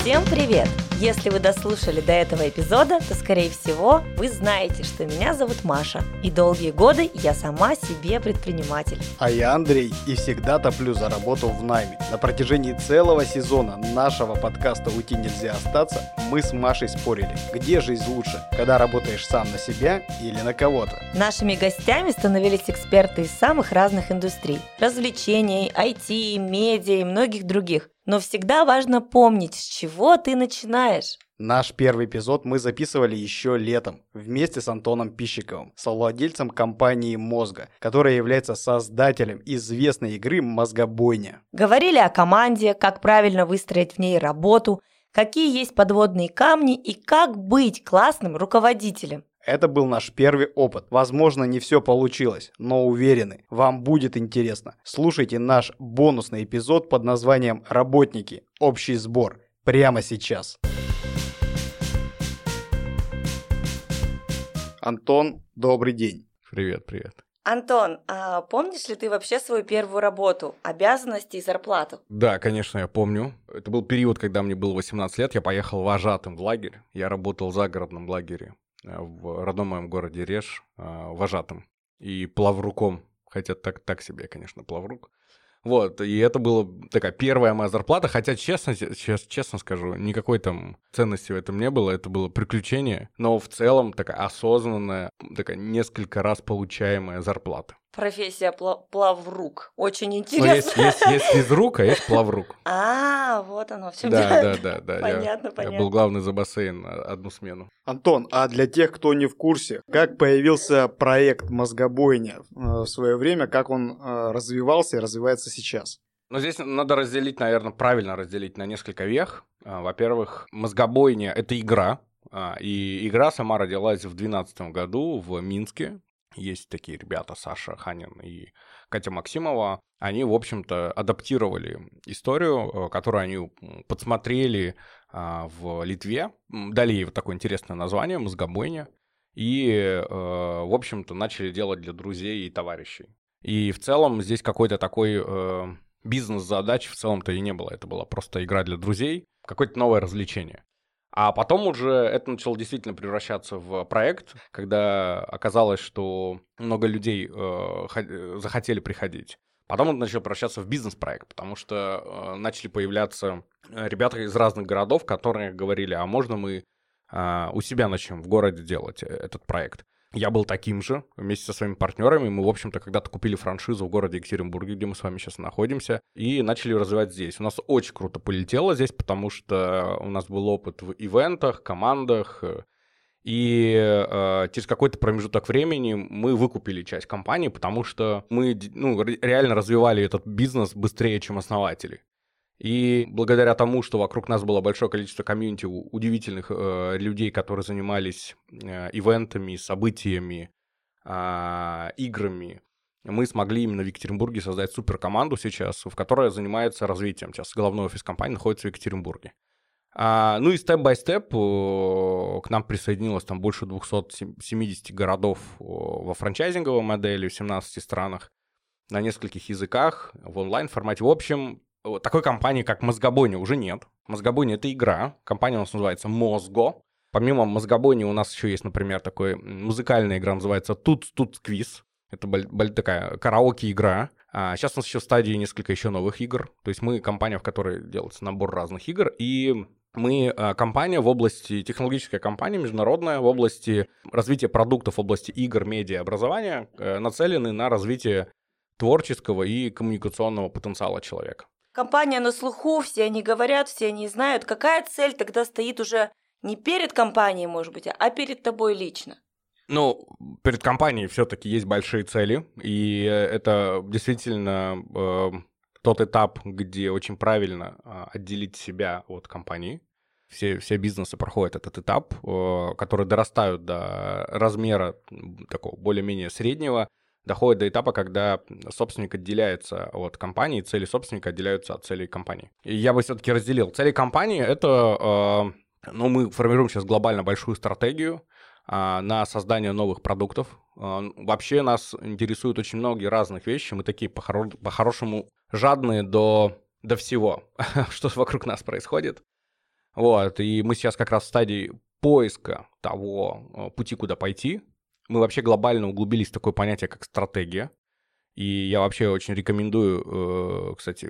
Всем привет! Если вы дослушали до этого эпизода, то, скорее всего, вы знаете, что меня зовут Маша, и долгие годы я сама себе предприниматель. А я Андрей, и всегда топлю за работу в найме. На протяжении целого сезона нашего подкаста «Уйти нельзя остаться» мы с Машей спорили, где жизнь лучше, когда работаешь сам на себя или на кого-то. Нашими гостями становились эксперты из самых разных индустрий – развлечений, IT, медиа и многих других. Но всегда важно помнить, с чего ты начинаешь. Наш первый эпизод мы записывали еще летом вместе с Антоном Пищиковым, совладельцем компании «Мозга», которая является создателем известной игры «Мозгобойня». Говорили о команде, как правильно выстроить в ней работу, какие есть подводные камни и как быть классным руководителем. Это был наш первый опыт. Возможно, не все получилось, но уверены, вам будет интересно. Слушайте наш бонусный эпизод под названием «Работники. Общий сбор» прямо сейчас. Антон, добрый день. Привет, привет. Антон, а помнишь ли ты вообще свою первую работу, обязанности и зарплату? Да, конечно, я помню. Это был период, когда мне было 18 лет, я поехал вожатым в лагерь. Я работал в загородном лагере в родном моем городе Реж э, вожатым и плавруком, хотя так, так себе, конечно, плаврук. Вот, и это была такая первая моя зарплата, хотя, честно, честно, честно скажу, никакой там ценности в этом не было, это было приключение, но в целом такая осознанная, такая несколько раз получаемая зарплата. Профессия пла- плаврук. Очень Ну, интересно. есть, есть, есть физрук, а есть плаврук. А, вот оно, все Да, да, да, да. Понятно, я, понятно. я был главный за бассейн а, одну смену. Антон, а для тех, кто не в курсе, как появился проект «Мозгобойня» э, в свое время, как он э, развивался и развивается сейчас? Но здесь надо разделить, наверное, правильно разделить на несколько вех. А, Во-первых, мозгобойня — это игра, а, и игра сама родилась в 2012 году в Минске. Есть такие ребята, Саша Ханин и Катя Максимова. Они, в общем-то, адаптировали историю, э, которую они подсмотрели а, в Литве, дали ей вот такое интересное название «Мозгобойня», и, э, в общем-то, начали делать для друзей и товарищей. И в целом здесь какой-то такой э, бизнес-задачи в целом-то и не было. Это была просто игра для друзей, какое-то новое развлечение. А потом уже это начало действительно превращаться в проект, когда оказалось, что много людей э, хо- захотели приходить. Потом он начал превращаться в бизнес-проект, потому что э, начали появляться э, ребята из разных городов, которые говорили, а можно мы а, у себя начнем в городе делать э, этот проект. Я был таким же вместе со своими партнерами. Мы, в общем-то, когда-то купили франшизу в городе Екатеринбурге, где мы с вами сейчас находимся, и начали развивать здесь. У нас очень круто полетело здесь, потому что у нас был опыт в ивентах, командах, э, и э, через какой-то промежуток времени мы выкупили часть компании, потому что мы ну, ре- реально развивали этот бизнес быстрее, чем основатели. И благодаря тому, что вокруг нас было большое количество комьюнити удивительных э, людей, которые занимались э, ивентами, событиями, а, играми, мы смогли именно в Екатеринбурге создать суперкоманду сейчас, в которой занимается развитием. Сейчас головной офис компании находится в Екатеринбурге. А, ну и степ-бай-степ э, к нам присоединилось там больше 270 городов э, во франчайзинговой модели в 17 странах на нескольких языках, в онлайн-формате. В общем, такой компании, как Мозгобойня, уже нет. Мозгобойня — это игра. Компания у нас называется Мозго. Помимо Мозгобойни у нас еще есть, например, такой музыкальная игра, называется Тут Тут Квиз. Это такая караоке-игра. А сейчас у нас еще в стадии несколько еще новых игр. То есть мы компания, в которой делается набор разных игр. И мы а, компания в области, технологическая компания международная в области развития продуктов в области игр, медиа, образования, э, нацелены на развитие творческого и коммуникационного потенциала человека. Компания на слуху, все они говорят, все они знают. Какая цель тогда стоит уже не перед компанией, может быть, а перед тобой лично? Ну, перед компанией все-таки есть большие цели, и э, это действительно э, тот этап, где очень правильно э, отделить себя от компании. Все, все бизнесы проходят этот этап, э, которые дорастают до размера такого более-менее среднего, доходят до этапа, когда собственник отделяется от компании, цели собственника отделяются от целей компании. И я бы все-таки разделил. Цели компании — это... э, ну, мы формируем сейчас глобально большую стратегию, а, на создание новых продуктов. А, Вообще нас интересуют очень многие разных вещи. Мы такие по-хоро- по-хорошему жадные до до всего, что вокруг нас происходит. Вот, и мы сейчас как раз в стадии поиска того э, пути, куда пойти. Мы вообще глобально углубились в такое понятие, как стратегия. И я вообще очень рекомендую, э, кстати,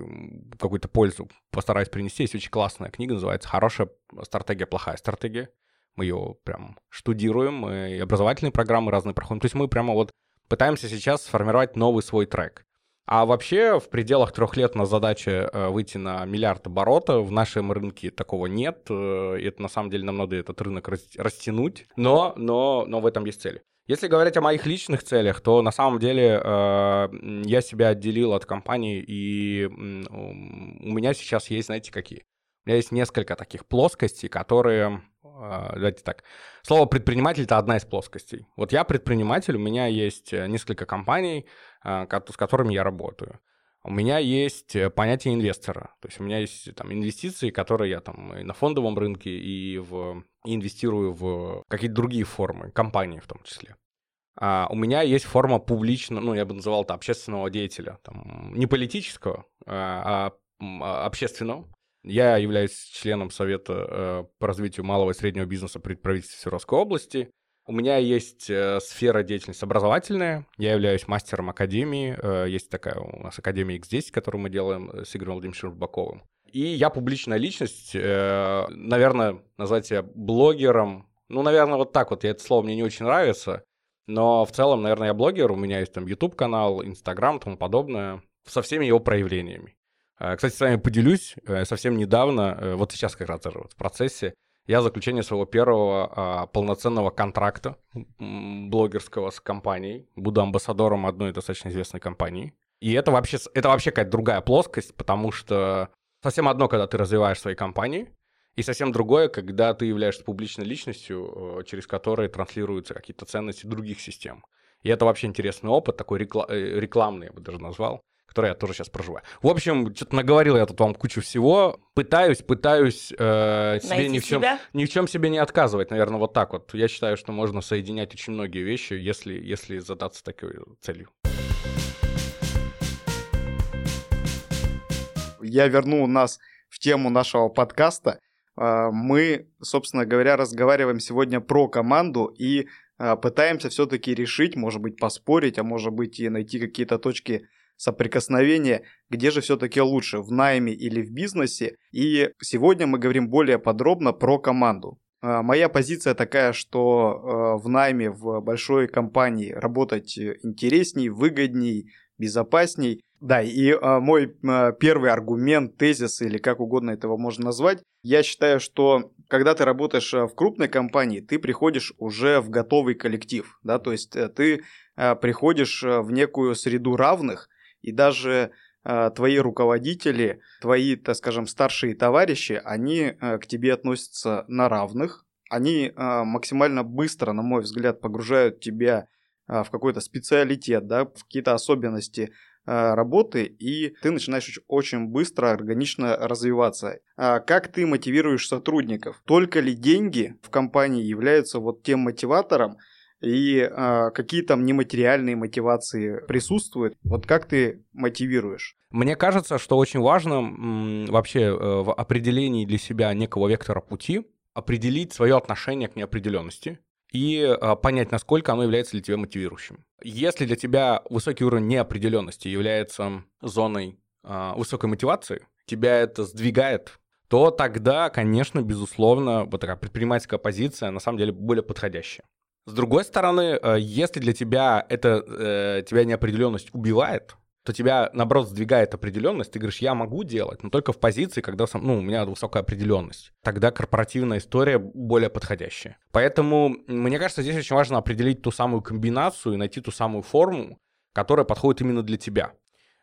какую-то пользу постараюсь принести. Есть очень классная книга, называется «Хорошая стратегия, плохая стратегия». Мы ее прям штудируем, и образовательные программы разные проходим. То есть мы прямо вот пытаемся сейчас сформировать новый свой трек. А вообще в пределах трех лет на задача э, выйти на миллиард оборота. В нашем рынке такого нет. Э, и это на самом деле нам надо этот рынок растянуть. Но, но, но в этом есть цель. Если говорить о моих личных целях, то на самом деле э, я себя отделил от компании, и у меня сейчас есть, знаете, какие? У меня есть несколько таких плоскостей, которые а, давайте так. Слово предприниматель это одна из плоскостей. Вот я предприниматель, у меня есть э, несколько компаний, а, с которыми я работаю. У меня есть э, понятие инвестора. То есть у меня есть там инвестиции, которые я там и на фондовом рынке, и, в, и инвестирую в какие-то другие формы, компании в том числе. А у меня есть форма публичного, ну, я бы называл это общественного деятеля. Там, не политического, а, а общественного. Я являюсь членом Совета э, по развитию малого и среднего бизнеса при правительстве Свердловской области. У меня есть э, сфера деятельности образовательная. Я являюсь мастером академии. Э, есть такая у нас Академия X10, которую мы делаем с Игорем Владимировичем Рыбаковым. И я публичная личность, наверное, назвать себя блогером. Ну, наверное, вот так вот. Я это слово мне не очень нравится. Но в целом, наверное, я блогер. У меня есть там YouTube-канал, Instagram, тому подобное. Со всеми его проявлениями. Э, кстати, с вами поделюсь. Э, совсем недавно, э, вот сейчас как раз в процессе, я заключение своего первого а, полноценного контракта блогерского с компанией. Буду амбассадором одной достаточно известной компании. И это вообще, это вообще какая-то другая плоскость, потому что совсем одно, когда ты развиваешь свои компании, и совсем другое, когда ты являешься публичной личностью, через которые транслируются какие-то ценности других систем. И это вообще интересный опыт, такой рекламный, я бы даже назвал который я тоже сейчас проживаю. В общем, что-то наговорил я тут вам кучу всего. Пытаюсь, пытаюсь э, себе ни в, чем, себя? ни в чем себе не отказывать, наверное, вот так вот. Я считаю, что можно соединять очень многие вещи, если, если задаться такой целью. Я верну нас в тему нашего подкаста. Э, мы, собственно говоря, разговариваем сегодня про команду и э, пытаемся все-таки решить, может быть, поспорить, а может быть и найти какие-то точки соприкосновения, где же все-таки лучше, в найме или в бизнесе. И сегодня мы говорим более подробно про команду. А, моя позиция такая, что а, в найме в большой компании работать интересней, выгодней, безопасней. Да, и а, мой первый аргумент, тезис или как угодно этого можно назвать, я считаю, что когда ты работаешь в крупной компании, ты приходишь уже в готовый коллектив, да, то есть э, ты приходишь в некую среду равных, и даже э, твои руководители, твои, так скажем, старшие товарищи, они э, к тебе относятся на равных, они э, максимально быстро, на мой взгляд, погружают тебя э, в какой-то специалитет, да, в какие-то особенности э, работы, и ты начинаешь очень быстро, органично развиваться. А как ты мотивируешь сотрудников? Только ли деньги в компании являются вот тем мотиватором, и э, какие там нематериальные мотивации присутствуют. Вот как ты мотивируешь? Мне кажется, что очень важно м, вообще э, в определении для себя некого вектора пути определить свое отношение к неопределенности и э, понять, насколько оно является для тебя мотивирующим. Если для тебя высокий уровень неопределенности является зоной э, высокой мотивации, тебя это сдвигает то тогда, конечно, безусловно, вот такая предпринимательская позиция на самом деле более подходящая. С другой стороны, э, если для тебя это э, тебя неопределенность убивает, то тебя, наоборот, сдвигает определенность, ты говоришь, я могу делать, но только в позиции, когда сам, ну, у меня высокая определенность. Тогда корпоративная история более подходящая. Поэтому, мне кажется, здесь очень важно определить ту самую комбинацию и найти ту самую форму, которая подходит именно для тебя.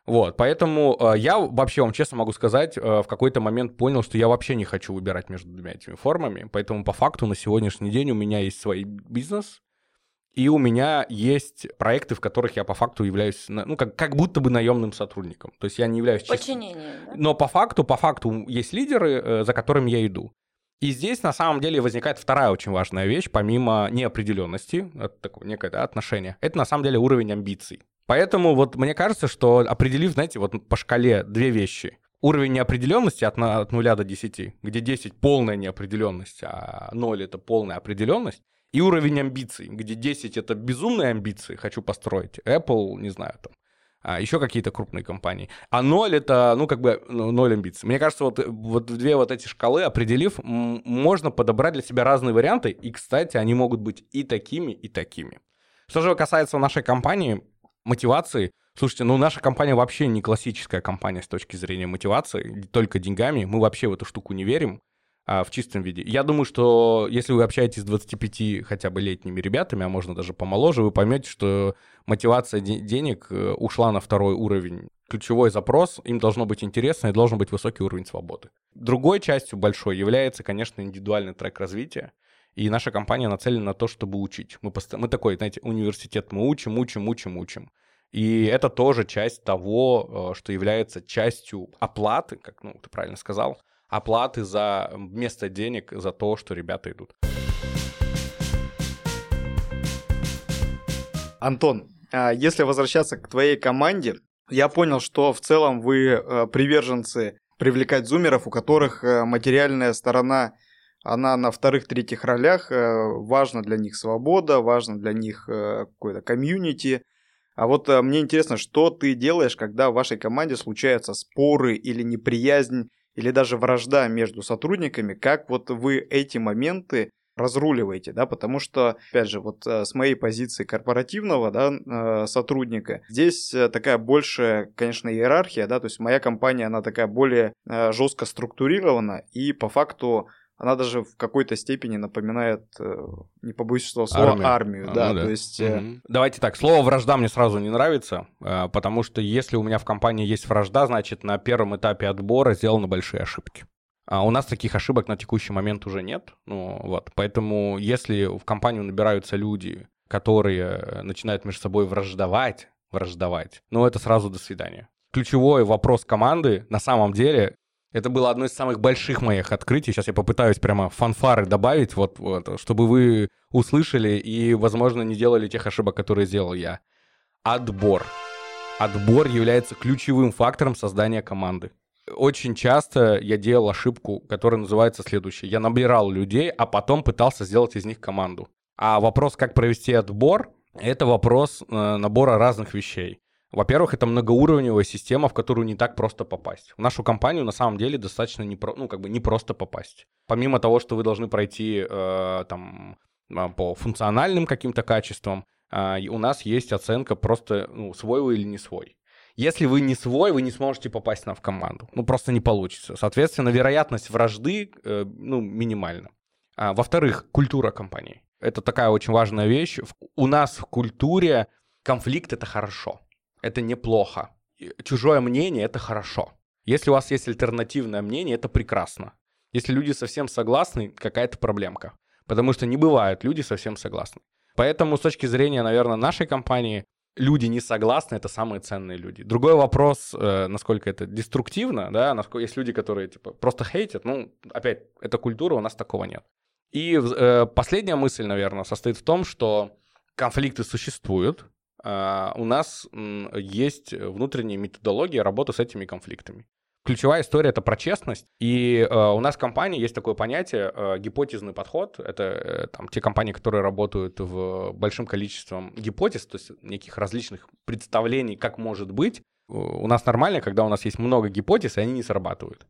Вот, поэтому э, я вообще вам честно могу сказать, э, в какой-то момент понял, что я вообще не хочу выбирать между двумя этими формами, поэтому по факту на сегодняшний день у меня есть свой бизнес, и у меня есть проекты, в которых я по факту являюсь, ну, как, как будто бы наемным сотрудником. То есть я не являюсь... Подчинение, да? Но по факту, по факту есть лидеры, э, за которыми я иду. И здесь на самом деле возникает вторая очень важная вещь, помимо неопределенности, это такое некое да, отношение, это на самом деле уровень амбиций. Поэтому вот мне кажется, что определив, знаете, вот по шкале две вещи. уровень неопределенности от, от 0 до 10, где 10 полная неопределенность, а 0 это полная определенность, и уровень амбиций, где 10 это безумные амбиции, хочу построить, Apple, не знаю, там, а еще какие-то крупные компании. А 0 это, ну, как бы, ну, 0 амбиций. Мне кажется, вот, вот две вот эти шкалы, определив, можно подобрать для себя разные варианты, и, кстати, они могут быть и такими, и такими. Что же касается нашей компании, мотивации, Слушайте, ну наша компания вообще не классическая компания с точки зрения мотивации, только деньгами. Мы вообще в эту штуку не верим а, в чистом виде. Я думаю, что если вы общаетесь с 25 хотя бы летними ребятами, а можно даже помоложе, вы поймете, что мотивация де- денег э, ушла на второй уровень. Ключевой запрос, им должно быть интересно и должен быть высокий уровень свободы. Другой частью большой является, конечно, индивидуальный трек развития. И наша компания нацелена на то, чтобы учить. Мы, пост... мы такой, знаете, университет, мы учим, учим, учим, учим. И это тоже часть того, э, что является частью оплаты, как ну, ты правильно сказал, оплаты за место денег за то, что ребята идут. Антон, а если возвращаться к твоей команде, я понял, что в целом вы э, приверженцы привлекать зумеров, у которых э, материальная сторона, она на вторых-третьих ролях, важна для них свобода, важно для них какое-то комьюнити, а вот а, мне интересно, что ты делаешь, когда в вашей команде случаются споры или неприязнь, или даже вражда между сотрудниками, как вот вы эти моменты разруливаете, да, потому что, опять же, вот э, с моей позиции корпоративного, да, э, сотрудника, здесь такая большая, конечно, иерархия, да, то есть моя компания, она такая более жестко структурирована, и по факту она даже в какой-то степени напоминает, э, не побоюсь этого слова, армию, армию а, да, ну да. То есть... Угу. Давайте так, слово «вражда» мне сразу не нравится, э, потому что если у меня в компании есть вражда, значит, на первом этапе отбора сделаны большие ошибки. А у нас таких ошибок на текущий момент уже нет. Ну, вот. Поэтому если в компанию набираются люди, которые начинают между собой враждовать, враждовать, ну, это сразу до свидания. Ключевой вопрос команды на самом деле это было одно из самых больших моих открытий. Сейчас я попытаюсь прямо фанфары добавить, вот, вот, чтобы вы услышали и, возможно, не делали тех ошибок, которые сделал я. Отбор. Отбор является ключевым фактором создания команды. Очень часто я делал ошибку, которая называется следующей. Я набирал людей, а потом пытался сделать из них команду. А вопрос, как провести отбор, это вопрос э, набора разных вещей. Во-первых, это многоуровневая система, в которую не так просто попасть. В нашу компанию на самом деле достаточно не, про, ну, как бы не просто попасть. Помимо того, что вы должны пройти э, там, а, по функциональным каким-то качествам, э, у нас есть оценка просто ну, свой вы или не свой. Если вы не свой, вы не сможете попасть на в команду. Ну, просто не получится. Соответственно, вероятность вражды э, ну, минимальна. А, во-вторых, культура компании. Это такая очень важная вещь. У нас в культуре конфликт — это хорошо это неплохо. Чужое мнение — это хорошо. Если у вас есть альтернативное мнение, это прекрасно. Если люди совсем согласны, какая-то проблемка. Потому что не бывают люди совсем согласны. Поэтому с точки зрения, наверное, нашей компании, люди не согласны, это самые ценные люди. Другой вопрос, э, насколько это деструктивно, да, насколько есть люди, которые типа просто хейтят, ну, опять, это культура, у нас такого нет. И э, последняя мысль, наверное, состоит в том, что конфликты существуют, у нас есть внутренняя методология работы с этими конфликтами. Ключевая история это про честность. И э, у нас в компании есть такое понятие э, гипотезный подход. Это э, там, те компании, которые работают в большим количеством гипотез, то есть неких различных представлений, как может быть. У нас нормально, когда у нас есть много гипотез, и они не срабатывают.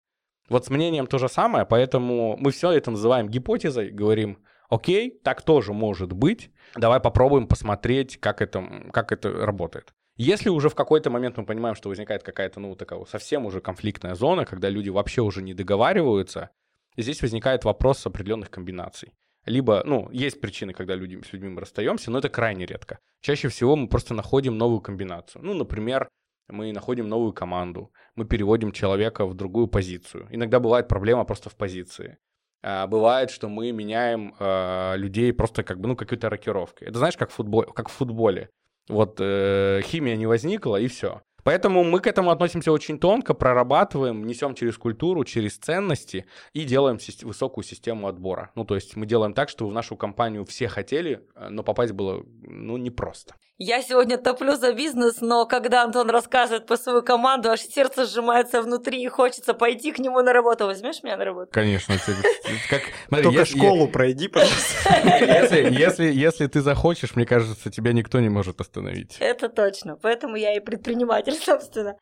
Вот с мнением то же самое, поэтому мы все это называем гипотезой, говорим, окей, так тоже может быть, давай попробуем посмотреть, как это, как это работает. Если уже в какой-то момент мы понимаем, что возникает какая-то, ну, такая совсем уже конфликтная зона, когда люди вообще уже не договариваются, здесь возникает вопрос определенных комбинаций. Либо, ну, есть причины, когда люди, с людьми мы расстаемся, но это крайне редко. Чаще всего мы просто находим новую комбинацию. Ну, например, мы находим новую команду, мы переводим человека в другую позицию. Иногда бывает проблема просто в позиции. А, бывает, что мы меняем э, людей просто как бы, ну, какой-то рокировкой. Это знаешь, как, футбол, как в футболе. Вот э, химия не возникла, и все. Поэтому мы к этому относимся очень тонко, прорабатываем, несем через культуру, через ценности и делаем высокую систему отбора. Ну, то есть мы делаем так, чтобы в нашу компанию все хотели, э, но попасть было, ну, непросто. Я сегодня топлю за бизнес, но когда Антон рассказывает по свою команду, аж сердце сжимается внутри и хочется пойти к нему на работу. Возьмешь меня на работу? Конечно. Как, Только школу пройди, пожалуйста. Если, если, если ты захочешь, мне кажется, тебя никто не может остановить. Это точно. Поэтому я и предприниматель, собственно.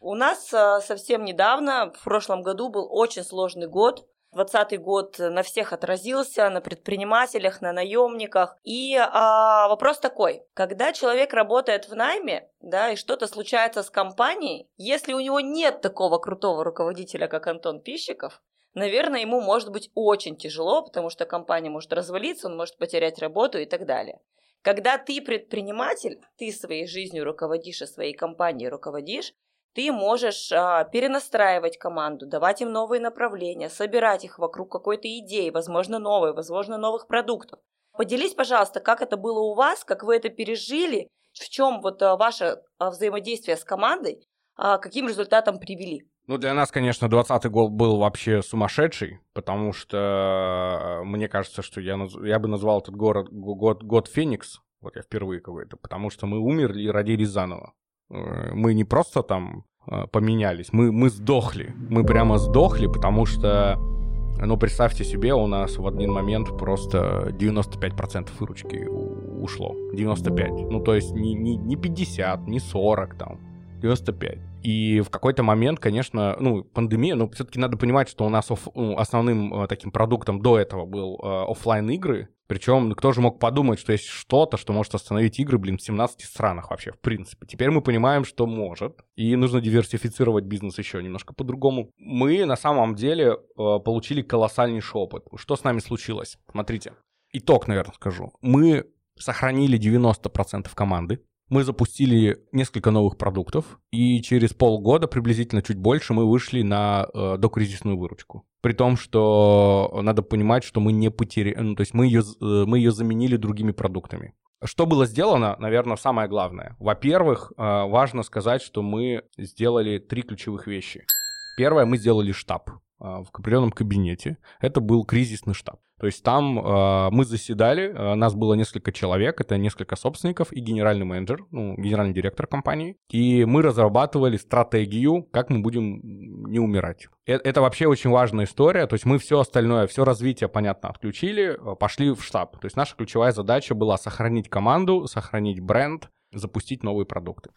У нас а, совсем недавно, в прошлом году, был очень сложный год. 2020 год на всех отразился, на предпринимателях, на наемниках. И а, вопрос такой, когда человек работает в найме, да, и что-то случается с компанией, если у него нет такого крутого руководителя, как Антон Пищиков, наверное, ему может быть очень тяжело, потому что компания может развалиться, он может потерять работу и так далее. Когда ты предприниматель, ты своей жизнью руководишь и своей компанией руководишь, ты можешь а, перенастраивать команду, давать им новые направления, собирать их вокруг какой-то идеи, возможно, новой, возможно, новых продуктов. Поделись, пожалуйста, как это было у вас, как вы это пережили, в чем вот а, ваше а, взаимодействие с командой, а, каким результатом привели? Ну, для нас, конечно, 20 год был вообще сумасшедший, потому что а, мне кажется, что я, я бы назвал этот город год, год Феникс, вот я впервые какой-то, потому что мы умерли и родились заново. Э, мы не просто там э, поменялись, мы, мы сдохли. Мы прямо сдохли, потому что, ну, представьте себе, у нас в один момент просто 95% выручки ушло. 95. Ну, то есть не, не, не 50, не 40 там, 95. И в какой-то момент, конечно, ну, пандемия, но все-таки надо понимать, что у нас оф, ну, основным э, таким продуктом до этого был э, офлайн игры, причем ну, кто же мог подумать, что есть что-то, что может остановить игры, блин, в 17 странах вообще, в принципе. Теперь мы понимаем, что может. И нужно диверсифицировать бизнес еще немножко по-другому. Мы на самом деле э, получили колоссальнейший опыт. Что с нами случилось? Смотрите. Итог, наверное, скажу. Мы сохранили 90% команды мы запустили несколько новых продуктов, и через полгода, приблизительно чуть больше, мы вышли на э, докризисную выручку. При том, что надо понимать, что мы не потеряли, ну, то есть мы ее, э, мы ее заменили другими продуктами. Что было сделано, наверное, самое главное. Во-первых, э, важно сказать, что мы сделали три ключевых вещи. Первое, мы сделали штаб. А, в определенном кабинете. Это был кризисный штаб. То есть там э, мы заседали, э, нас было несколько человек, это несколько собственников и генеральный менеджер, ну, генеральный директор компании. И мы разрабатывали стратегию, как мы будем не умирать. Это, это вообще очень важная история. То есть мы все остальное, все развитие, понятно, отключили, пошли в штаб. То есть наша ключевая задача была сохранить команду, сохранить бренд, запустить новые продукты.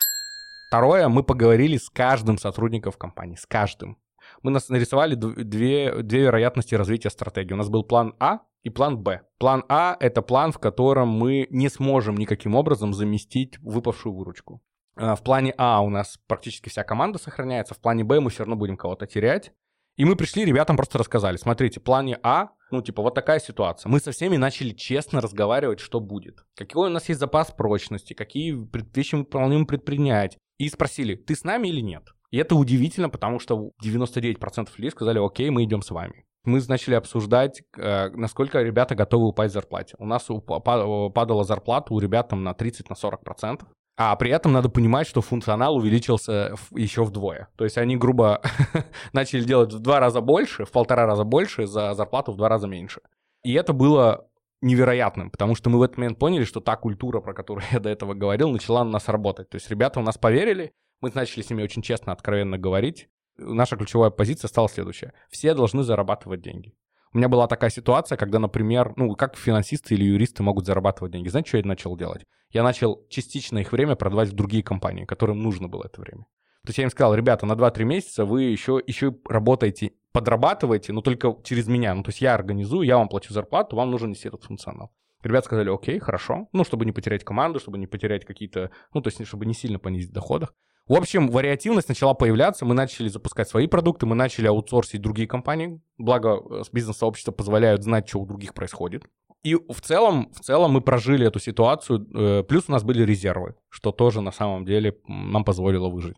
Второе, мы поговорили с каждым сотрудником компании, с каждым мы нас нарисовали две, две вероятности развития стратегии. У нас был план А и план Б. План А — это план, в котором мы не сможем никаким образом заместить выпавшую выручку. А, в плане А у нас практически вся команда сохраняется, в плане Б мы все равно будем кого-то терять. И мы пришли, ребятам просто рассказали, смотрите, в плане А, ну, типа, вот такая ситуация. Мы со всеми начали честно разговаривать, что будет. Какой у нас есть запас прочности, какие вещи мы планируем предпринять. И спросили, ты с нами или нет? И это удивительно, потому что 99% людей сказали, окей, мы идем с вами. Мы начали обсуждать, э, насколько ребята готовы упасть в зарплате. У нас падала зарплата у ребят там на 30-40%. А при этом надо понимать, что функционал увеличился еще вдвое. То есть они грубо начали делать в два раза больше, в полтора раза больше за зарплату в два раза меньше. И это было невероятным, потому что мы в этот момент поняли, что та культура, про которую я до этого говорил, начала на нас работать. То есть ребята у нас поверили, мы начали с ними очень честно, откровенно говорить. Наша ключевая позиция стала следующая. Все должны зарабатывать деньги. У меня была такая ситуация, когда, например, ну, как финансисты или юристы могут зарабатывать деньги. Знаете, что я начал делать? Я начал частично их время продавать в другие компании, которым нужно было это время. То есть я им сказал, ребята, на 2-3 месяца вы еще, еще работаете, подрабатываете, но только через меня. Ну, то есть я организую, я вам плачу зарплату, вам нужен нести этот функционал. Ребята сказали, окей, хорошо, ну, чтобы не потерять команду, чтобы не потерять какие-то, ну, то есть чтобы не сильно понизить доходах. В общем, вариативность начала появляться, мы начали запускать свои продукты, мы начали аутсорсить другие компании, благо э, бизнес-сообщества позволяют знать, что у других происходит. И в целом, в целом мы прожили эту ситуацию, э, плюс у нас были резервы, что тоже на самом деле нам позволило выжить.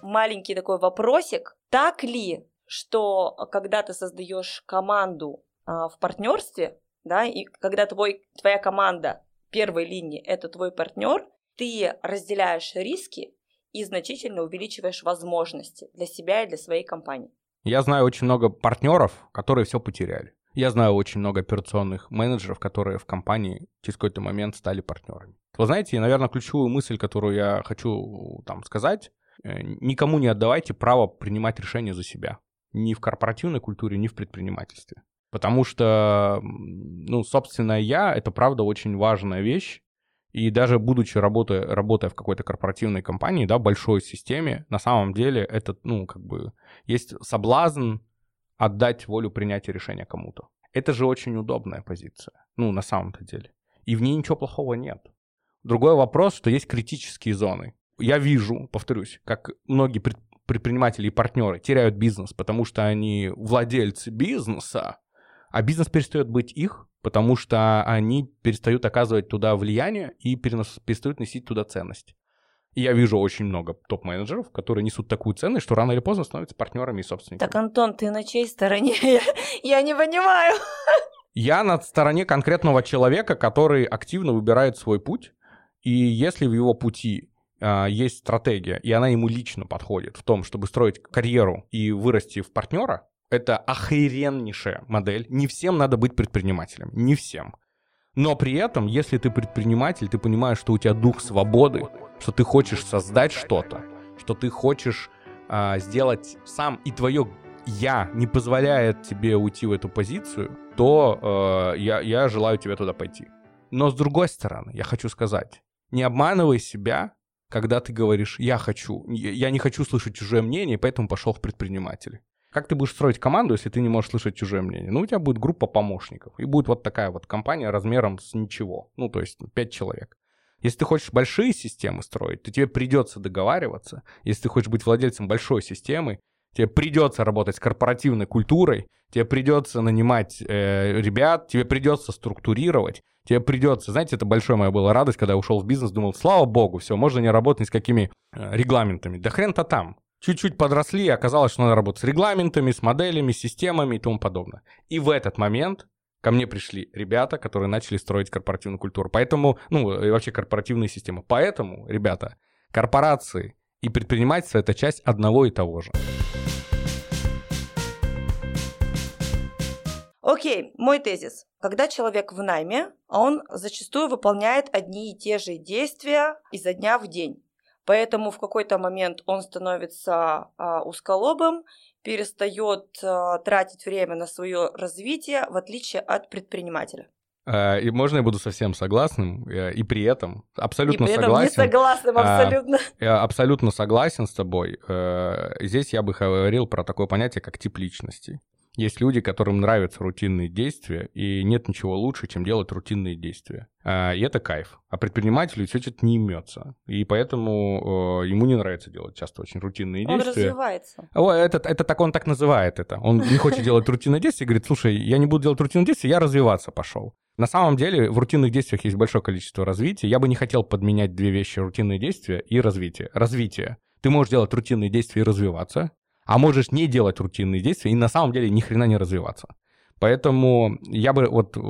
Маленький такой вопросик. Так ли, что когда ты создаешь команду а, в партнерстве, да, и когда твой, твоя команда первой линии это твой партнер, ты разделяешь риски и значительно увеличиваешь возможности для себя и для своей компании. Я знаю очень много партнеров, которые все потеряли. Я знаю очень много операционных менеджеров, которые в компании через какой-то момент стали партнерами. Вы знаете, наверное, ключевую мысль, которую я хочу там сказать, э, никому не отдавайте право принимать решения за себя. Ни в корпоративной культуре, ни в предпринимательстве. Потому что, ну, собственно, я — это, правда, очень важная вещь. И даже будучи работая, работая в какой-то корпоративной компании, да, большой системе, на самом деле это, ну, как бы, есть соблазн отдать волю принятия решения кому-то. Это же очень удобная позиция, ну, на самом-то деле. И в ней ничего плохого нет. Другой вопрос, что есть критические зоны. Я вижу, повторюсь, как многие предприниматели и партнеры теряют бизнес, потому что они владельцы бизнеса, а бизнес перестает быть их, потому что они перестают оказывать туда влияние и перестают носить туда ценность. И я вижу очень много топ-менеджеров, которые несут такую ценность, что рано или поздно становятся партнерами и собственниками. Так, Антон, ты на чьей стороне? Я, я не понимаю. Я на стороне конкретного человека, который активно выбирает свой путь. И если в его пути э, есть стратегия, и она ему лично подходит в том, чтобы строить карьеру и вырасти в партнера, это охрененнейшая модель. Не всем надо быть предпринимателем. Не всем. Но при этом, если ты предприниматель, ты понимаешь, что у тебя дух свободы, что ты хочешь создать что-то, что ты хочешь а, сделать сам, и твое я не позволяет тебе уйти в эту позицию, то э, я, я желаю тебе туда пойти. Но с другой стороны, я хочу сказать, не обманывай себя, когда ты говоришь, я хочу, я не хочу слышать чужое мнение, поэтому пошел в предприниматели. Как ты будешь строить команду, если ты не можешь слышать чужое мнение? Ну, у тебя будет группа помощников, и будет вот такая вот компания размером с ничего, ну, то есть 5 человек. Если ты хочешь большие системы строить, то тебе придется договариваться. Если ты хочешь быть владельцем большой системы, тебе придется работать с корпоративной культурой, тебе придется нанимать э, ребят, тебе придется структурировать, тебе придется, знаете, это большая моя была радость, когда я ушел в бизнес, думал, слава богу, все, можно не работать ни с какими э, регламентами. Да хрен-то там чуть-чуть подросли, и оказалось, что надо работать с регламентами, с моделями, системами и тому подобное. И в этот момент ко мне пришли ребята, которые начали строить корпоративную культуру. Поэтому, ну, и вообще корпоративные системы. Поэтому, ребята, корпорации и предпринимательство — это часть одного и того же. Окей, мой тезис. Когда человек в найме, он зачастую выполняет одни и те же действия изо дня в день. Поэтому в какой-то момент он становится а, узколобым, перестает а, тратить время на свое развитие, в отличие от предпринимателя. А, и можно я буду совсем согласным, и при этом абсолютно и при этом согласен. Не согласным абсолютно. Я абсолютно согласен с тобой. Э, здесь я бы говорил про такое понятие, как тип личности. Есть люди, которым нравятся рутинные действия, и нет ничего лучше, чем делать рутинные действия. А, и это кайф. А предпринимателю все что-то не имется. И поэтому э, ему не нравится делать часто очень рутинные он действия. Он развивается. О, это, это так он так называет это. Он не хочет делать рутинные действия и говорит, слушай, я не буду делать рутинные действия, я развиваться пошел. На самом деле в рутинных действиях есть большое количество развития. Я бы не хотел подменять две вещи, рутинные действия и развитие. Развитие. Ты можешь делать рутинные действия и развиваться, а можешь не делать рутинные действия и на самом деле ни хрена не развиваться. Поэтому я бы вот э,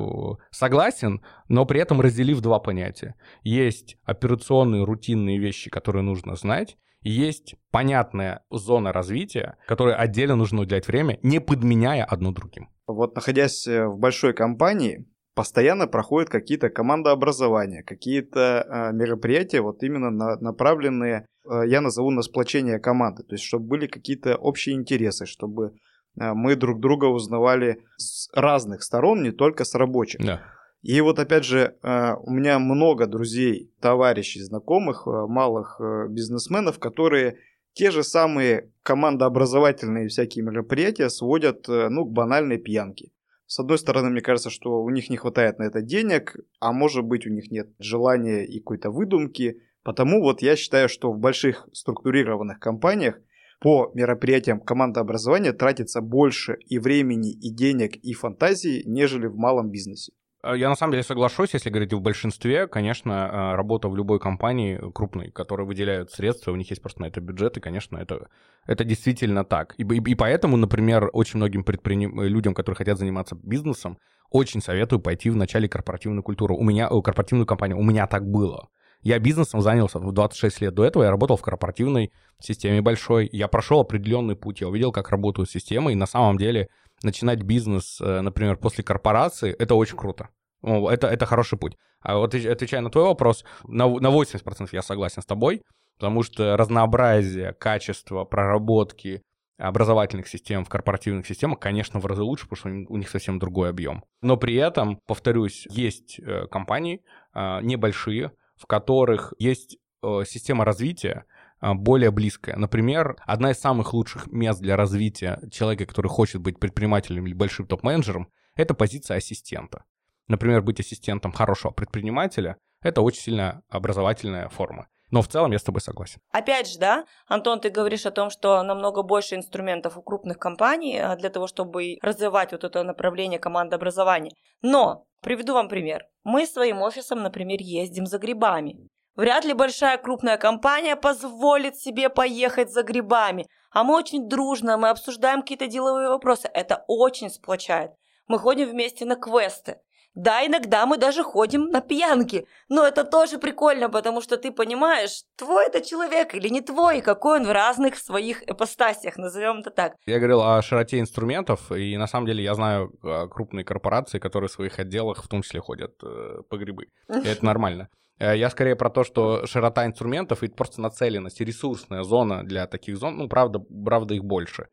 согласен, но при этом разделив два понятия. Есть операционные рутинные вещи, которые нужно знать, и есть понятная зона развития, которой отдельно нужно уделять время, не подменяя одно другим. Вот находясь э, в большой компании, постоянно проходят какие-то командообразования, какие-то э, мероприятия, вот именно на, направленные я назову на сплочение команды. То есть, чтобы были какие-то общие интересы, чтобы э, мы друг друга узнавали с разных сторон, не только с рабочих. Да. И вот опять же, э, у меня много друзей, товарищей, знакомых, малых бизнесменов, которые те же самые командообразовательные всякие мероприятия сводят ну, к банальной пьянке. С одной стороны, мне кажется, что у них не хватает на это денег, а может быть у них нет желания и какой-то выдумки, Потому вот я считаю, что в больших структурированных компаниях по мероприятиям командообразования тратится больше и времени, и денег, и фантазии, нежели в малом бизнесе. А, я на самом деле соглашусь, если говорить в большинстве, конечно, а, работа в любой компании крупной, которая выделяют средства, у них есть просто на это бюджет, и, конечно, это, это действительно так. И, и, и поэтому, например, очень многим предприним... людям, которые хотят заниматься бизнесом, очень советую пойти в начале корпоративную культуру. У меня, корпоративную компанию, у меня так было Я бизнесом занялся в 26 лет. До этого я работал в корпоративной системе большой. Я прошел определенный путь, я увидел, как работают системы, и на самом деле начинать бизнес, э, например, после корпорации, это очень круто. Это, это хороший путь. А вот отвечая на твой вопрос, на, на 80% я согласен с тобой, потому что разнообразие, качество проработки образовательных систем в корпоративных системах, конечно, в разы лучше, потому что у них совсем другой объем. Но при этом, повторюсь, есть э, компании э, небольшие, в которых есть система развития, более близкая. Например, одна из самых лучших мест для развития человека, который хочет быть предпринимателем или большим топ-менеджером, это позиция ассистента. Например, быть ассистентом хорошего предпринимателя — это очень сильно образовательная форма. Но в целом я с тобой согласен. Опять же, да, Антон, ты говоришь о том, что намного больше инструментов у крупных компаний а, для того, чтобы развивать вот это направление командообразования. Но приведу вам пример. Мы своим офисом, например, ездим за грибами. Вряд ли большая крупная компания позволит себе поехать за грибами. А мы очень дружно, мы обсуждаем какие-то деловые вопросы. Это очень сплочает. Мы ходим вместе на квесты. Да, иногда мы даже ходим на пьянки, но это тоже прикольно, потому что ты понимаешь, твой это человек или не твой, какой он в разных своих эпостасиях, назовем это так. Я говорил о широте инструментов, и на самом деле я знаю а, крупные корпорации, которые в своих отделах в том числе ходят э, по грибы. И это нормально. Э, я скорее про то, что широта инструментов и просто нацеленность, ресурсная зона для таких зон, ну, правда, правда их больше.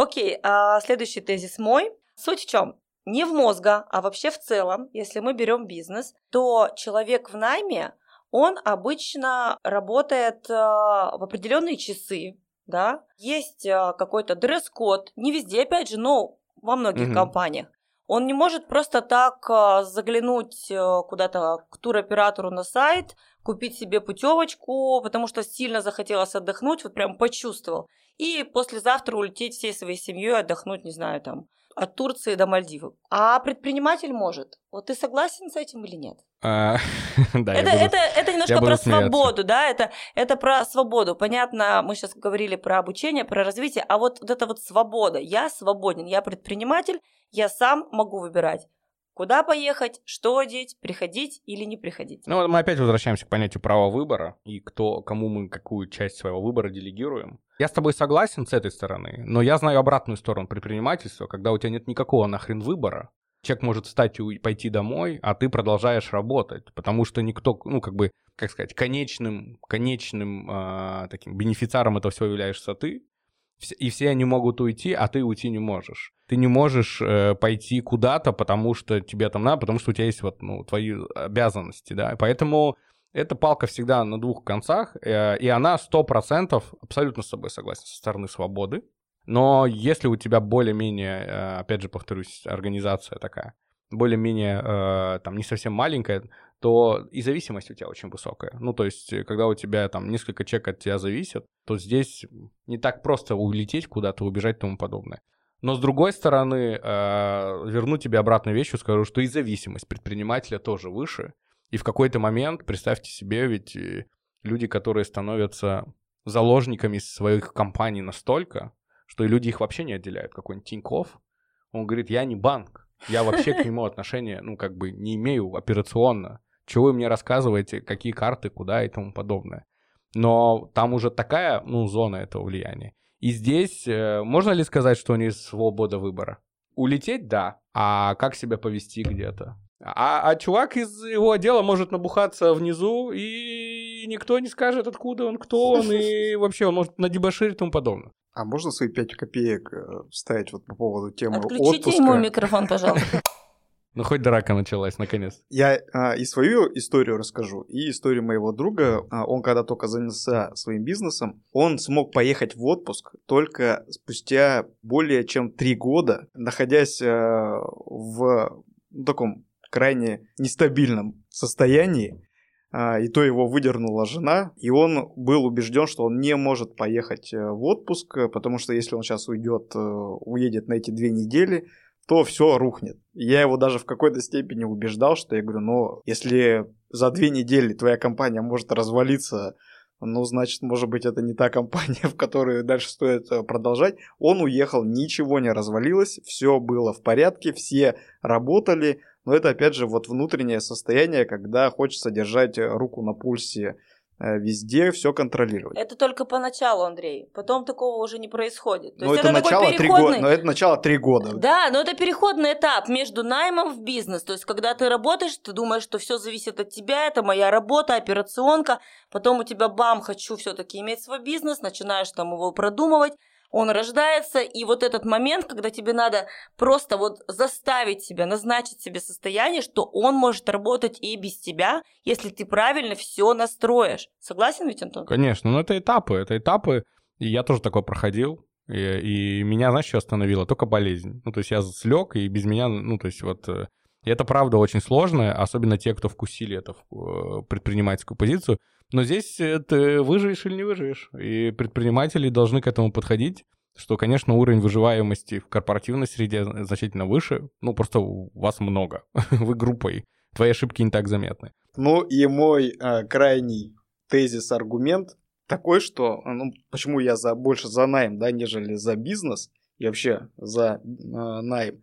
Окей, а следующий тезис мой. Суть в чем? Не в мозга, а вообще в целом, если мы берем бизнес, то человек в найме, он обычно работает э, в определенные часы, да, есть э, какой-то дресс-код, не везде, опять же, но во многих угу. компаниях. Он не может просто так э, заглянуть куда-то к туроператору на сайт, купить себе путевочку, потому что сильно захотелось отдохнуть, вот прям почувствовал и послезавтра улететь всей своей семьей отдохнуть, не знаю, там, от Турции до Мальдивов. А предприниматель может. Вот ты согласен с этим или нет? А, да, это, это, это немножко про свободу, да, это, это про свободу. Понятно, мы сейчас говорили про обучение, про развитие, а вот, вот эта вот свобода. Я свободен, я предприниматель, я сам могу выбирать. Куда поехать, что одеть, приходить или не приходить. Ну, мы опять возвращаемся к понятию права выбора и кто, кому мы какую часть своего выбора делегируем. Я с тобой согласен с этой стороны, но я знаю обратную сторону предпринимательства, когда у тебя нет никакого нахрен выбора. Человек может встать и пойти домой, а ты продолжаешь работать, потому что никто, ну, как бы, как сказать, конечным, конечным э, таким бенефициаром этого всего являешься ты, и все они могут уйти, а ты уйти не можешь. Ты не можешь э, пойти куда-то, потому что тебе там надо, потому что у тебя есть вот, ну, твои обязанности, да, поэтому эта палка всегда на двух концах, э, и она 100% абсолютно с собой согласна со стороны свободы. Но если у тебя более-менее, э, опять же повторюсь, организация такая, более-менее э, там не совсем маленькая, то и зависимость у тебя очень высокая. Ну, то есть, когда у тебя там несколько человек от тебя зависят, то здесь не так просто улететь куда-то, убежать и тому подобное. Но с другой стороны, верну тебе обратную вещь и скажу, что и зависимость предпринимателя тоже выше, и в какой-то момент, представьте себе, ведь э, люди, которые становятся заложниками своих компаний настолько, что и люди их вообще не отделяют. Какой-нибудь Тиньков, он говорит, я не банк, я вообще к нему отношения, ну, как бы не имею операционно. Чего вы мне рассказываете, какие карты, куда и тому подобное. Но там уже такая, ну, зона этого влияния. И здесь э, можно ли сказать, что у них свобода выбора? Улететь, да. А как себя повести где-то? А, а чувак из его отдела может набухаться внизу, и никто не скажет, откуда он, кто он, и вообще он может надебоширить и тому подобное. А можно свои пять копеек э, вставить вот по поводу темы Отключите отпуска? ему микрофон, пожалуйста. Ну, хоть драка началась, наконец. Я а, и свою историю расскажу, и историю моего друга. А, он, когда только занялся своим бизнесом, он смог поехать в отпуск только спустя более чем три года, находясь а, в таком крайне нестабильном состоянии, а, и то его выдернула жена, и он был убежден, что он не может поехать э, в отпуск, потому что если он сейчас уйдет, э, уедет на эти две недели, то все рухнет. Я его даже в какой-то степени убеждал, что я говорю, ну, если за две недели твоя компания может развалиться ну, значит, может быть, это не та компания, в которую дальше стоит э, продолжать. Он уехал, ничего не развалилось, все было в порядке, все работали, но это опять же вот внутреннее состояние, когда хочется держать руку на пульсе Э, везде все контролировать. Это только поначалу, Андрей. Потом такого уже не происходит. То но есть это, это начало переходный... три года. Но это начало три года. Да, но это переходный этап между наймом в бизнес. То есть, когда ты работаешь, ты думаешь, что все зависит от тебя, это моя работа, операционка. Потом у тебя бам, хочу все-таки иметь свой бизнес, начинаешь там его продумывать он рождается, и вот этот момент, когда тебе надо просто вот заставить себя, назначить себе состояние, что он может работать и без тебя, если ты правильно все настроишь. Согласен ведь, Антон? Конечно, но это этапы, это этапы, и я тоже такое проходил, и, и меня, знаешь, что остановило? Только болезнь. Ну, то есть я слег, и без меня, ну, то есть вот... Э, и это правда очень сложно, особенно те, кто вкусили эту э, предпринимательскую позицию. Но здесь ты выживешь или не выживешь. И предприниматели должны к этому подходить, что, конечно, уровень выживаемости в корпоративной среде значительно выше. Ну, просто вас много. Вы группой. Твои ошибки не так заметны. Ну и мой э, крайний тезис-аргумент такой, что ну, почему я за, больше за найм, да, нежели за бизнес и вообще за э, найм.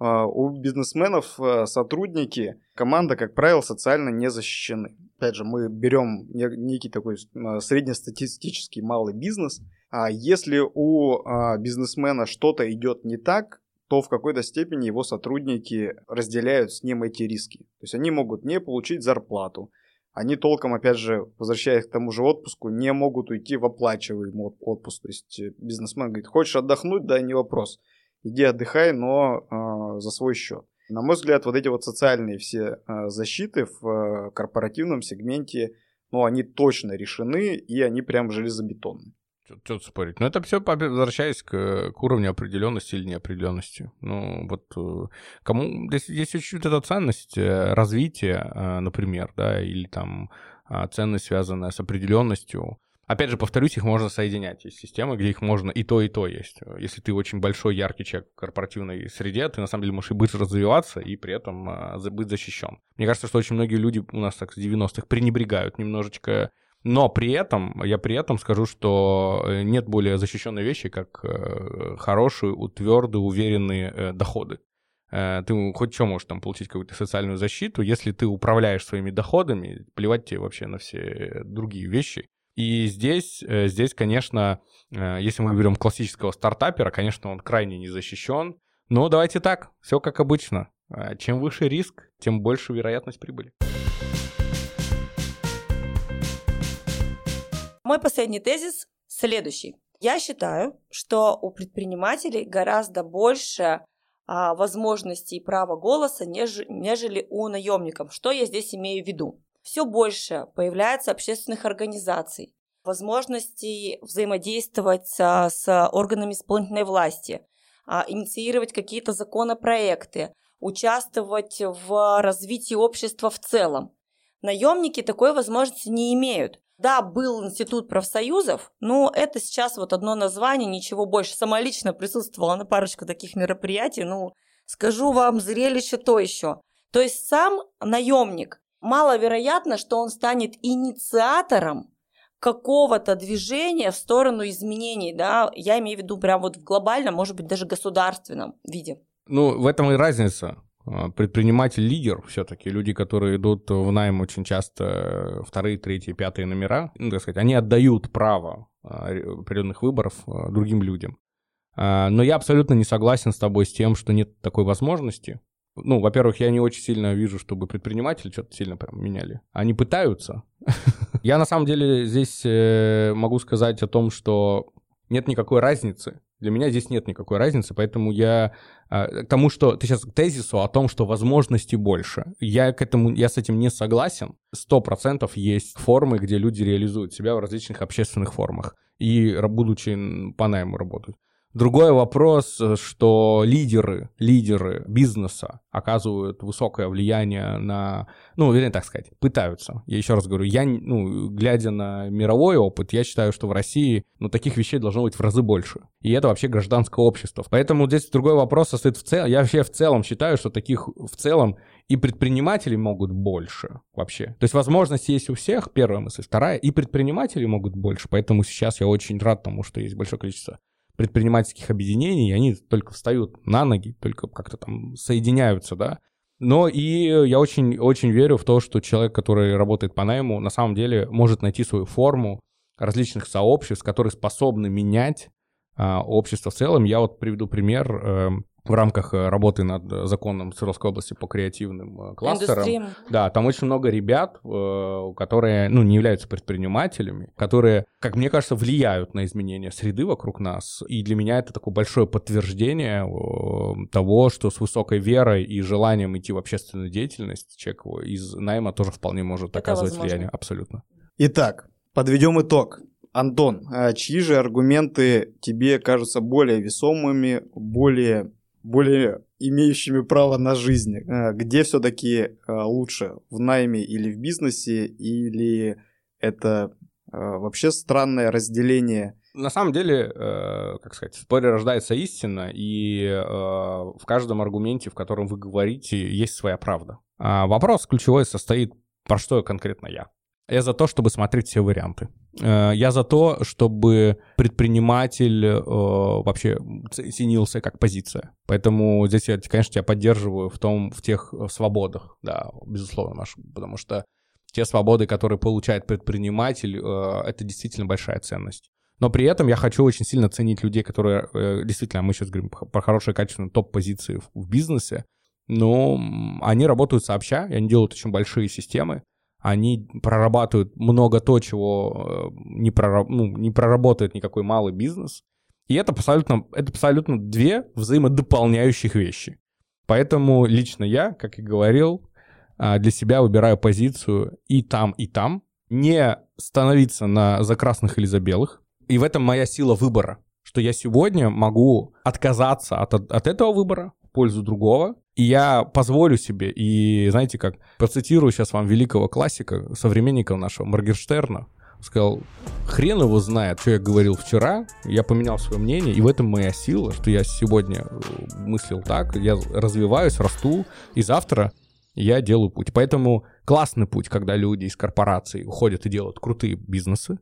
Э, у бизнесменов э, сотрудники, команда, как правило, социально не защищены опять же, мы берем некий такой а, среднестатистический малый бизнес, а если у а, бизнесмена что-то идет не так, то в какой-то степени его сотрудники разделяют с ним эти риски. То есть они могут не получить зарплату, они толком, опять же, возвращаясь к тому же отпуску, не могут уйти в оплачиваемый отпуск. То есть э, бизнесмен говорит, хочешь отдохнуть, да, не вопрос. Иди отдыхай, но э, за свой счет. На мой взгляд, вот эти вот социальные все э, защиты в э, корпоративном сегменте, ну, они точно решены, и они прям железобетонные. Что спорить? Но это все возвращаясь к, к уровню определенности или неопределенности. Ну, вот э, кому здесь, здесь чуть-чуть эта ценность развития, например, да, или там ценность, связанная с определенностью. Опять же, повторюсь, их можно соединять. Есть системы, где их можно и то, и то есть. Если ты очень большой, яркий человек в корпоративной среде, ты на самом деле можешь и быстро развиваться, и при этом а, быть защищен. Мне кажется, что очень многие люди у нас так с 90-х пренебрегают немножечко но при этом, я при этом скажу, что э, нет более защищенной вещи, как э, хорошие, твердые, уверенные э, доходы. Ты хоть что можешь там получить какую-то социальную защиту, если ты управляешь своими доходами, плевать тебе вообще на все другие вещи. И здесь, э, здесь, конечно, э, если мы берем классического стартапера, конечно, он крайне не защищен. Но давайте так, все как обычно. Э, чем выше риск, тем больше вероятность прибыли. Мой последний тезис следующий. Я считаю, что у предпринимателей гораздо больше а, возможностей и права голоса, нежели у наемников. Что я здесь имею в виду? Все больше появляется общественных организаций, возможностей взаимодействовать с органами исполнительной власти, а, инициировать какие-то законопроекты, участвовать в развитии общества в целом. Наемники такой возможности не имеют. Да, был институт профсоюзов, но это сейчас вот одно название, ничего больше. Сама лично присутствовала на парочку таких мероприятий, ну, скажу вам, зрелище то еще. То есть сам наемник маловероятно, что он станет инициатором какого-то движения в сторону изменений, да, я имею в виду прям вот в глобальном, может быть, даже государственном виде. Ну, в этом и разница. А, предприниматель-лидер все-таки, люди, которые идут в найм очень часто вторые, третьи, пятые номера, ну, так сказать, они отдают право а, определенных выборов а, другим людям. Но я абсолютно не согласен с тобой с тем, что нет такой возможности ну, во-первых, я не очень сильно вижу, чтобы предприниматели что-то сильно прям меняли. Они пытаются. Я на самом деле здесь э, могу сказать о том, что нет никакой разницы. Для меня здесь нет никакой разницы, поэтому я э, к тому, что ты сейчас к тезису о том, что возможностей больше. Я к этому, я с этим не согласен. Сто процентов есть формы, где люди реализуют себя в различных общественных формах и будучи по найму работают. Другой вопрос, э, что лидеры, лидеры бизнеса оказывают высокое влияние на, ну, вернее так сказать, пытаются. Я еще раз говорю, я, ну, глядя на мировой опыт, я считаю, что в России, ну, таких вещей должно быть в разы больше. И это вообще гражданское общество. Поэтому здесь другой вопрос состоит в целом. Я вообще в целом считаю, что таких в целом и предприниматели могут больше вообще. То есть возможность есть у всех, первая мысль. Вторая, и предприниматели могут больше. Поэтому сейчас я очень рад тому, что есть большое количество предпринимательских объединений, они только встают на ноги, только как-то там соединяются, да. Но и я очень, очень верю в то, что человек, который работает по найму, на самом деле может найти свою форму различных сообществ, которые способны менять а, общество в целом. Я вот приведу пример. Э, в рамках э, работы над законом Свердловской области по креативным э, кластерам. Индустрия. Да, там очень много ребят, которые, ну, не являются предпринимателями, которые, как мне кажется, влияют на изменение среды вокруг нас. И для меня это такое большое подтверждение того, что с высокой верой и желанием идти в общественную деятельность человек из найма тоже вполне может это оказывать возможно. влияние. Абсолютно. Итак, подведем итог. Антон, а чьи же аргументы тебе кажутся более весомыми, более, более имеющими право на жизнь? А где все-таки а, лучше, в найме или в бизнесе, или это вообще странное разделение? На самом деле, э, как сказать, в споре рождается истина, и э, в каждом аргументе, в котором вы говорите, есть своя правда. А вопрос ключевой состоит, про что конкретно я. Я за то, чтобы смотреть все варианты. Э, я за то, чтобы предприниматель э, вообще ценился как позиция. Поэтому здесь я, конечно, тебя поддерживаю в том, в тех э, свободах, да, безусловно, Маш, потому что те свободы, которые получает предприниматель, это действительно большая ценность. Но при этом я хочу очень сильно ценить людей, которые действительно, мы сейчас говорим про хорошие, качественные топ-позиции в бизнесе, но они работают сообща, и они делают очень большие системы, они прорабатывают много то, чего э, не, прораб, ну, не проработает никакой малый бизнес. И это абсолютно, это абсолютно две взаимодополняющих вещи. Поэтому лично я, как и говорил, а, для себя выбираю позицию и там, и там. Не становиться на за красных или за белых. И в этом моя сила выбора, что я сегодня могу отказаться от, от этого выбора в пользу другого, и я позволю себе, и знаете как, процитирую сейчас вам великого классика, современника нашего Моргенштерна, сказал, хрен его знает, что я говорил вчера, я поменял свое мнение, и в этом моя сила, что я сегодня э, мыслил так, я развиваюсь, расту, и завтра я делаю путь. Поэтому классный путь, когда люди из корпораций уходят и делают крутые бизнесы,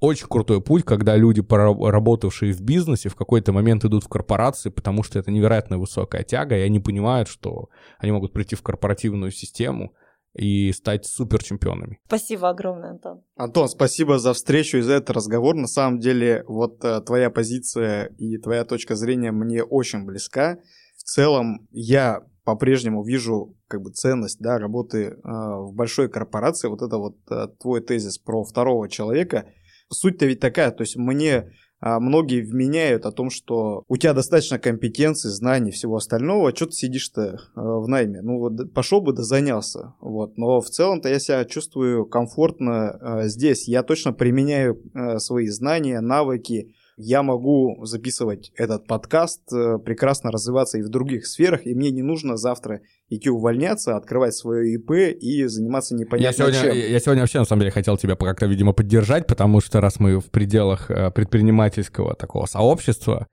очень крутой путь, когда люди, работавшие в бизнесе, в какой-то момент идут в корпорации, потому что это невероятно высокая тяга, и они понимают, что они могут прийти в корпоративную систему и стать супер чемпионами. Спасибо огромное, Антон. Антон, спасибо за встречу и за этот разговор. На самом деле, вот э, твоя позиция и твоя точка зрения мне очень близка. В целом, я по-прежнему вижу как бы ценность да, работы э, в большой корпорации. Вот это вот э, твой тезис про второго человека – суть-то ведь такая, то есть мне а, многие вменяют о том, что у тебя достаточно компетенций, знаний, всего остального, что ты сидишь-то а, в найме? Ну вот пошел бы да занялся, вот. Но в целом-то я себя чувствую комфортно а, здесь. Я точно применяю свои знания, навыки, я могу записывать этот подкаст, э, прекрасно развиваться и в других сферах, и мне не нужно завтра идти увольняться, открывать свое ИП и заниматься непонятно я сегодня, чем. Я сегодня вообще, на самом деле, хотел тебя как-то, видимо, поддержать, потому что раз мы в пределах э, предпринимательского такого сообщества,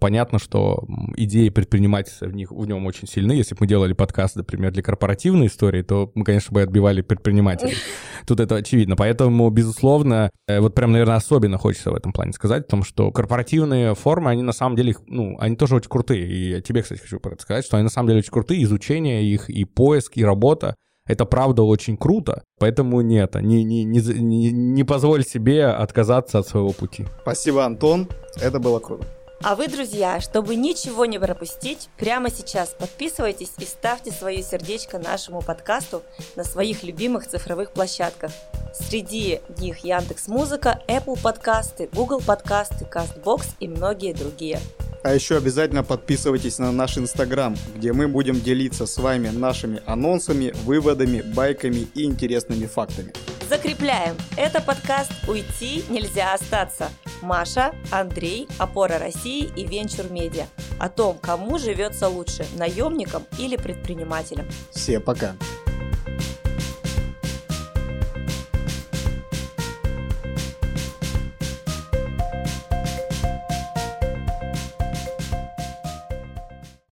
понятно, что идеи предпринимательства в, них, в нем очень сильны. Если бы мы делали подкаст, например, для корпоративной истории, то мы, конечно, бы отбивали предпринимателей. Тут это очевидно. Поэтому, безусловно, э, вот прям, наверное, особенно хочется в этом плане сказать, потому что корпоративные формы, они на самом деле, ну, они тоже очень крутые. И я тебе, кстати, хочу про это сказать, что они на самом деле очень крутые. Изучение их, и поиск, и работа. Это правда очень круто, поэтому нет, не, не, не, не, не позволь себе отказаться от своего пути. Спасибо, Антон, это было круто. А вы, друзья, чтобы ничего не пропустить, прямо сейчас подписывайтесь и ставьте свое сердечко нашему подкасту на своих любимых цифровых площадках. Среди них Яндекс Музыка, Apple подкасты, Google подкасты, Castbox и многие другие. А еще обязательно подписывайтесь на наш инстаграм, где мы будем делиться с вами нашими анонсами, выводами, байками и интересными фактами. Закрепляем. Это подкаст «Уйти нельзя остаться». Маша, Андрей, Опора России и Венчур Медиа. О том, кому живется лучше, наемникам или предпринимателям. Все, пока.